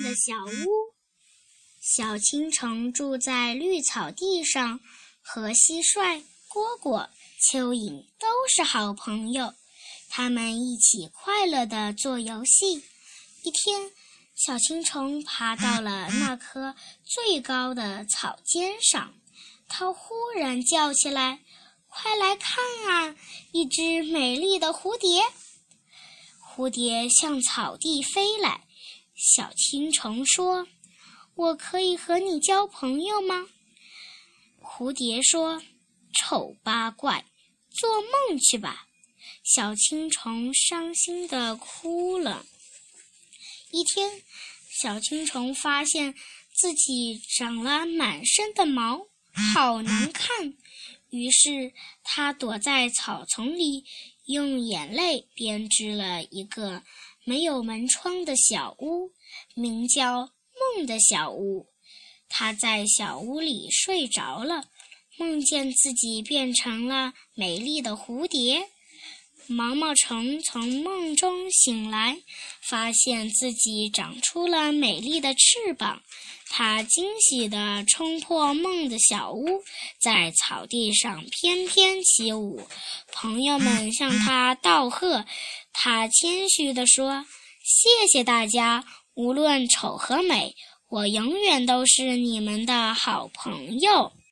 的小屋。小青虫住在绿草地上，和蟋蟀、蝈蝈、蚯蚓都是好朋友。他们一起快乐地做游戏。一天，小青虫爬到了那棵最高的草尖上，它忽然叫起来：“快来看啊，一只美丽的蝴蝶！”蝴蝶向草地飞来。小青虫说：“我可以和你交朋友吗？”蝴蝶说：“丑八怪，做梦去吧！”小青虫伤心地哭了。一天，小青虫发现自己长了满身的毛，好难看。于是，它躲在草丛里。用眼泪编织了一个没有门窗的小屋，名叫梦的小屋。他在小屋里睡着了，梦见自己变成了美丽的蝴蝶。毛毛虫从梦中醒来，发现自己长出了美丽的翅膀。它惊喜地冲破梦的小屋，在草地上翩翩起舞。朋友们向它道贺，它谦虚地说：“谢谢大家，无论丑和美，我永远都是你们的好朋友。”